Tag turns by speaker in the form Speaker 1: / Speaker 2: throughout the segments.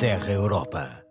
Speaker 1: Terra Europa.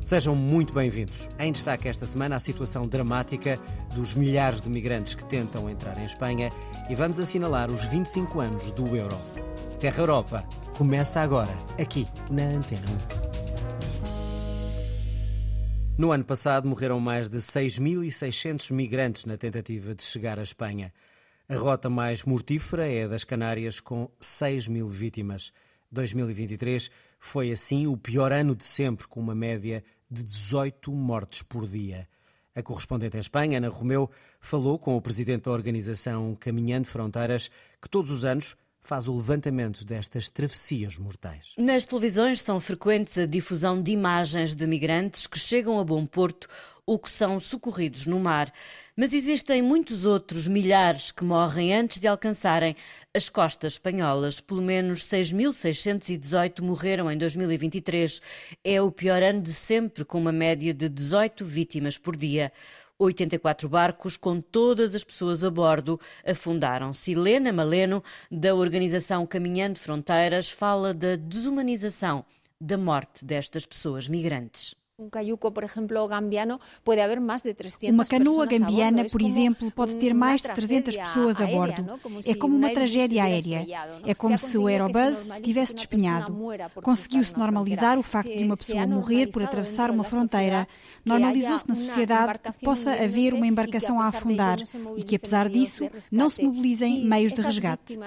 Speaker 1: Sejam muito bem-vindos. Em destaque esta semana a situação dramática dos milhares de migrantes que tentam entrar em Espanha e vamos assinalar os 25 anos do euro. Terra Europa começa agora, aqui na Antena 1. No ano passado morreram mais de 6.600 migrantes na tentativa de chegar à Espanha. A rota mais mortífera é a das Canárias, com 6 mil vítimas. 2023 foi assim o pior ano de sempre, com uma média de 18 mortes por dia. A correspondente em Espanha, Ana Romeu, falou com o presidente da organização Caminhando Fronteiras, que todos os anos faz o levantamento destas travessias mortais.
Speaker 2: Nas televisões são frequentes a difusão de imagens de migrantes que chegam a Bom Porto ou que são socorridos no mar. Mas existem muitos outros milhares que morrem antes de alcançarem as costas espanholas. Pelo menos 6.618 morreram em 2023. É o pior ano de sempre, com uma média de 18 vítimas por dia. 84 barcos, com todas as pessoas a bordo, afundaram. Silena Maleno, da organização Caminhando Fronteiras, fala da desumanização da morte destas pessoas migrantes.
Speaker 3: Uma canoa gambiana, por exemplo, pode ter mais de 300 pessoas a bordo. É como uma tragédia aérea. É como se o Aerobus se tivesse despenhado. Conseguiu-se normalizar o facto de uma pessoa morrer por atravessar uma fronteira. Normalizou-se na sociedade que possa haver uma embarcação a afundar e que, apesar disso, não se mobilizem meios de resgate.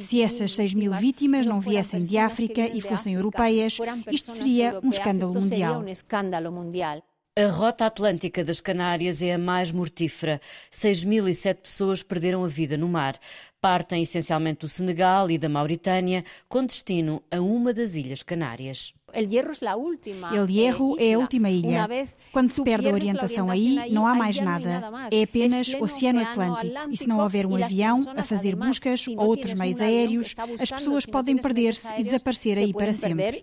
Speaker 3: Se essas 6 mil vítimas não viessem de África e fossem europeias, isto seria um escândalo mundial
Speaker 2: escândalo mundial. A rota atlântica das Canárias é a mais mortífera. 6.007 pessoas perderam a vida no mar. Partem essencialmente do Senegal e da Mauritânia, com destino a uma das Ilhas Canárias.
Speaker 3: El Hierro é a última ilha. Quando se perde a orientação aí, não há mais nada. É apenas Oceano Atlântico. E se não houver um avião a fazer buscas ou outros meios aéreos, as pessoas podem perder-se e desaparecer aí para sempre.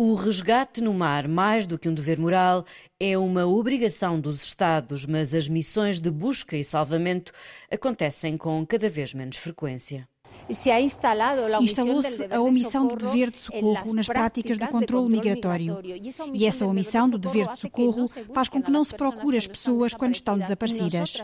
Speaker 2: O resgate no mar, mais do que um dever moral, é uma obrigação dos Estados, mas as missões de busca e salvamento acontecem com cada vez menos frequência.
Speaker 3: Instalou-se a omissão do dever de socorro nas práticas do controle migratório. E essa omissão do dever de socorro faz com que não se procure as pessoas quando estão desaparecidas.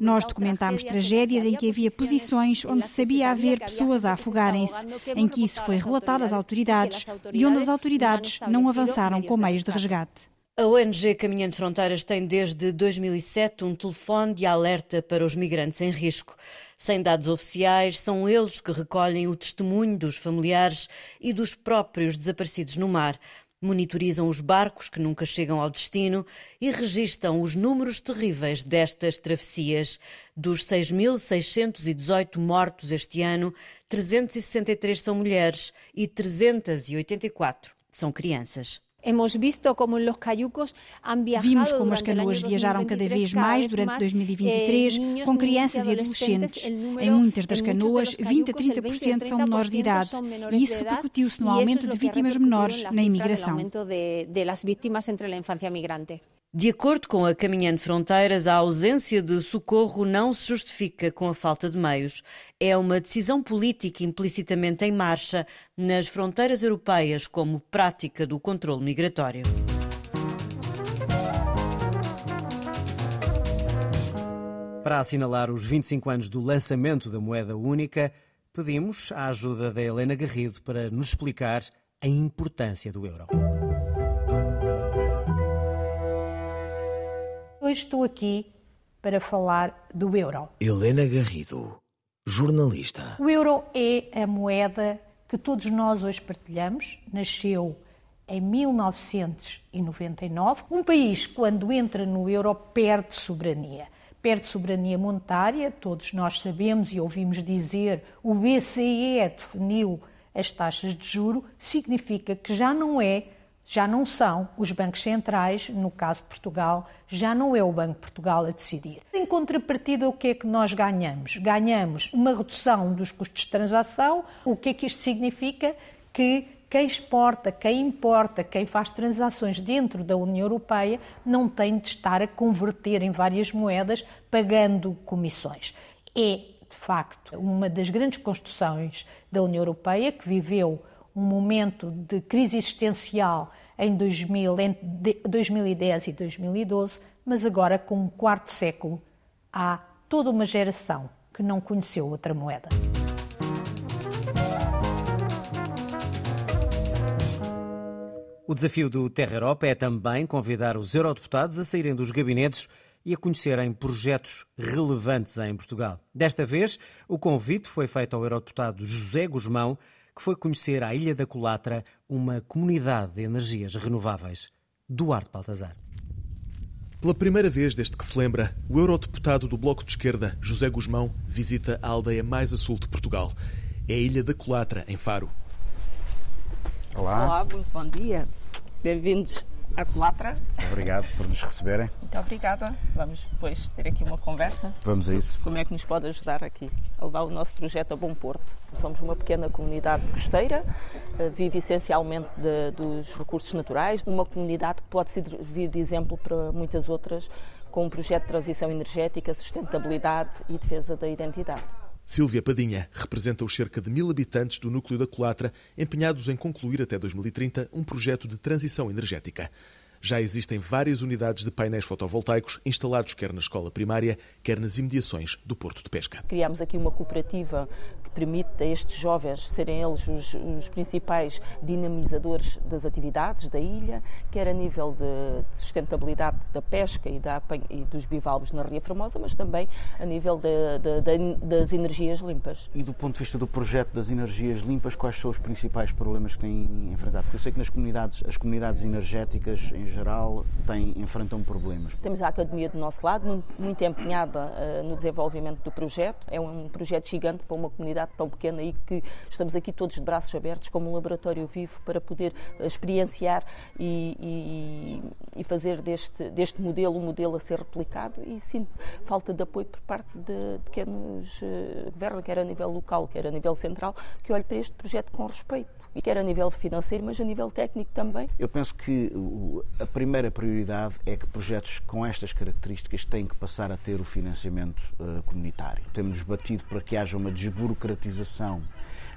Speaker 3: Nós documentámos tragédias em que havia posições onde sabia haver pessoas a afogarem-se, em que isso foi relatado às autoridades e onde as autoridades não avançaram com meios de resgate.
Speaker 2: A ONG Caminhando Fronteiras tem desde 2007 um telefone de alerta para os migrantes em risco. Sem dados oficiais, são eles que recolhem o testemunho dos familiares e dos próprios desaparecidos no mar. Monitorizam os barcos que nunca chegam ao destino e registam os números terríveis destas travessias. Dos 6.618 mortos este ano, 363 são mulheres e 384 são crianças.
Speaker 3: Vimos como as canoas viajaram cada vez mais durante 2023, eh, com crianças e adolescentes. Em muitas das canoas, 20 a 30% são menores de idade, e isso repercutiu-se no aumento de vítimas menores na imigração.
Speaker 2: De acordo com a Caminhando Fronteiras, a ausência de socorro não se justifica com a falta de meios. É uma decisão política implicitamente em marcha nas fronteiras europeias como prática do controle migratório.
Speaker 1: Para assinalar os 25 anos do lançamento da moeda única, pedimos a ajuda da Helena Garrido para nos explicar a importância do euro.
Speaker 4: Hoje estou aqui para falar do euro.
Speaker 1: Helena Garrido, jornalista.
Speaker 4: O euro é a moeda que todos nós hoje partilhamos. Nasceu em 1999. Um país, quando entra no euro, perde soberania. Perde soberania monetária, todos nós sabemos e ouvimos dizer, o BCE definiu as taxas de juro, significa que já não é já não são os bancos centrais, no caso de Portugal, já não é o Banco de Portugal a decidir. Em contrapartida, o que é que nós ganhamos? Ganhamos uma redução dos custos de transação. O que é que isto significa? Que quem exporta, quem importa, quem faz transações dentro da União Europeia não tem de estar a converter em várias moedas pagando comissões. É de facto, uma das grandes construções da União Europeia, que viveu um momento de crise existencial em 2000, 2010 e 2012, mas agora, com um quarto século, há toda uma geração que não conheceu outra moeda.
Speaker 1: O desafio do Terra Europa é também convidar os eurodeputados a saírem dos gabinetes e a conhecerem projetos relevantes em Portugal. Desta vez, o convite foi feito ao eurodeputado José Guzmão, que foi conhecer à Ilha da Colatra uma comunidade de energias renováveis. Duarte Baltazar.
Speaker 5: Pela primeira vez desde que se lembra, o eurodeputado do Bloco de Esquerda, José Guzmão, visita a aldeia mais a sul de Portugal. É a Ilha da Colatra, em Faro.
Speaker 6: Olá. Olá, muito bom dia. Bem-vindos à Colatra.
Speaker 7: Obrigado por nos receberem.
Speaker 6: Muito obrigada. Vamos depois ter aqui uma conversa.
Speaker 7: Vamos a isso.
Speaker 6: Como é que nos pode ajudar aqui a levar o nosso projeto a bom porto? Somos uma pequena comunidade costeira, eh, vive essencialmente de, dos recursos naturais, uma comunidade que pode servir de exemplo para muitas outras, com um projeto de transição energética, sustentabilidade e defesa da identidade.
Speaker 5: Sílvia Padinha representa os cerca de mil habitantes do núcleo da Colatra, empenhados em concluir até 2030 um projeto de transição energética. Já existem várias unidades de painéis fotovoltaicos instalados quer na escola primária, quer nas imediações do Porto de Pesca.
Speaker 6: Criámos aqui uma cooperativa permite a estes jovens serem eles os, os principais dinamizadores das atividades da ilha, quer a nível de, sustentabilidade da pesca e, da, e, dos bivalves na Ria Formosa, mas também a nível de, de, das energias limpas.
Speaker 7: E do ponto de vista do projeto das energias limpas, quais são os principais problemas que têm enfrentado? Porque eu sei que nas comunidades, as comunidades energéticas em geral têm, enfrentam problemas.
Speaker 6: Temos a Academia do nosso lado, muito, muito empenhada uh, no desenvolvimento do projeto. É um projeto gigante para uma comunidade tão pequena e que estamos aqui todos de braços abertos como um laboratório vivo para poder uh, experienciar e, e, e, fazer deste, deste modelo um modelo a ser replicado e sim falta de apoio por parte de, de quem nos governa, quer a nível local, quer a nível central, que olhe para este projeto com respeito e quer a nível financeiro, mas a nível técnico também.
Speaker 7: Eu penso que a primeira prioridade é que projetos com estas características têm que passar a ter o financiamento uh, comunitário. Temos batido para que haja uma desburocratização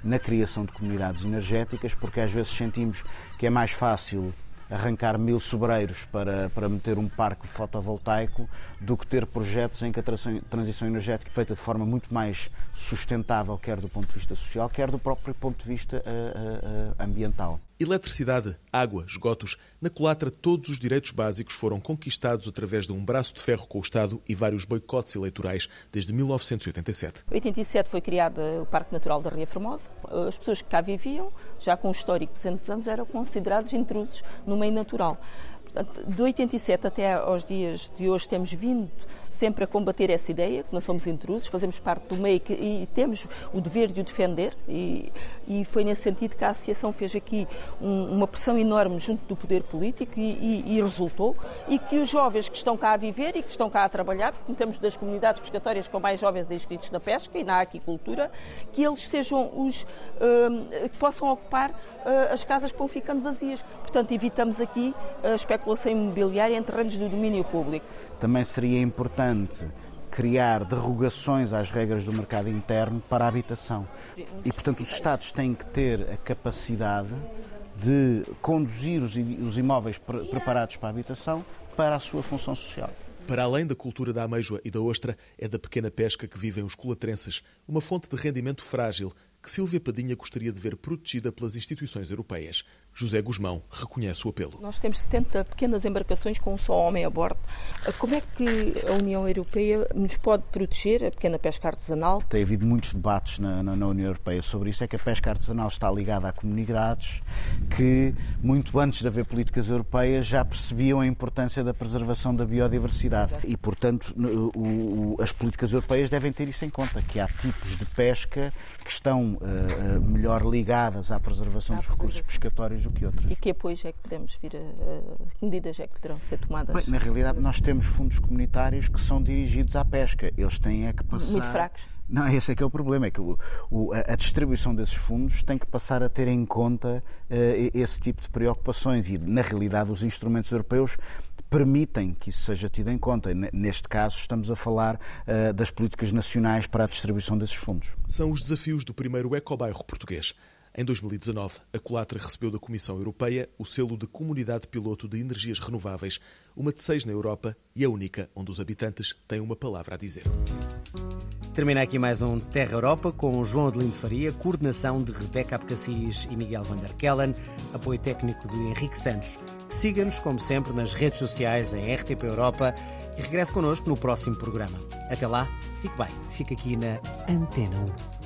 Speaker 7: na criação de comunidades energéticas, porque às vezes sentimos que é mais fácil arrancar mil sobreiros para, para meter um parque fotovoltaico do que ter projetos em que a transição energética é feita de forma muito mais sustentável, quer do ponto de vista social, quer do próprio ponto de vista uh, uh, ambiental.
Speaker 5: Eletricidade, água, esgotos. Na Colatra, todos os direitos básicos foram conquistados através de um braço de ferro com o Estado e vários boicotes eleitorais desde 1987.
Speaker 6: Em 87 foi criado o Parque Natural da Ria Formosa. As pessoas que cá viviam, já com um histórico de 200 anos, eram considerados intrusos no meio natural. Portanto, de 87 até aos dias de hoje temos vindo sempre a combater essa ideia, que nós somos intrusos, fazemos parte do meio que, e temos o dever de o defender e, e foi nesse sentido que a Associação fez aqui um, uma pressão enorme junto do poder político e, e, e, resultou e que os jovens que estão cá a viver e que estão cá a trabalhar, porque temos das comunidades pescatórias com mais jovens inscritos na pesca e na aquicultura, que eles sejam os um, que possam ocupar uh, as casas que vão ficando vazias. Portanto, evitamos aqui a especulação imobiliária em terrenos do domínio público.
Speaker 7: Também seria importante criar derrogações às regras do mercado interno para a habitação. E, portanto, os Estados têm que ter a capacidade de conduzir os imóveis preparados para a habitação para a sua função social.
Speaker 5: Para além da cultura da ameijoa e da ostra, é da pequena pesca que vivem os colatrenses, uma fonte de rendimento frágil que Silvia Padinha gostaria de ver protegida pelas instituições europeias. José Guzmão reconhece o apelo.
Speaker 6: Nós temos 70 pequenas embarcações com um só homem a bordo. Como é que a União Europeia nos pode proteger a pequena pesca artesanal?
Speaker 7: Tem havido muitos debates na, na, na União Europeia sobre isso. É que a pesca artesanal está ligada a comunidades que, muito antes de haver políticas europeias, já percebiam a importância da preservação da biodiversidade. Exato. E, portanto, o, o, as políticas europeias devem ter isso em conta, que há tipos de pesca que estão uh, melhor ligadas à preservação à dos recursos pescatórios do que outras.
Speaker 6: E que apoios é que podemos vir a, a que medidas é que poderão ser tomadas?
Speaker 7: Bem, na realidade, nós temos fundos comunitários que são dirigidos à pesca. Eles têm é que passar.
Speaker 6: Muito fracos
Speaker 7: Não, esse é que é o problema, é que o, o, a distribuição desses fundos tem que passar a ter em conta uh, esse tipo de preocupações e, na realidade, os instrumentos europeus permitem que isso seja tido em conta. Neste caso, estamos a falar uh, das políticas nacionais para a distribuição desses fundos.
Speaker 5: São os desafios do primeiro ecobairro português. Em 2019, a Colatra recebeu da Comissão Europeia o selo de Comunidade Piloto de Energias Renováveis, uma de seis na Europa e a única onde os habitantes têm uma palavra a dizer.
Speaker 1: Termina aqui mais um Terra Europa com João Adelino Faria, coordenação de Rebeca Abcacis e Miguel Van der Kellen, apoio técnico de Henrique Santos. Siga-nos, como sempre, nas redes sociais em RTP Europa e regresse connosco no próximo programa. Até lá, fique bem, fique aqui na Antena 1.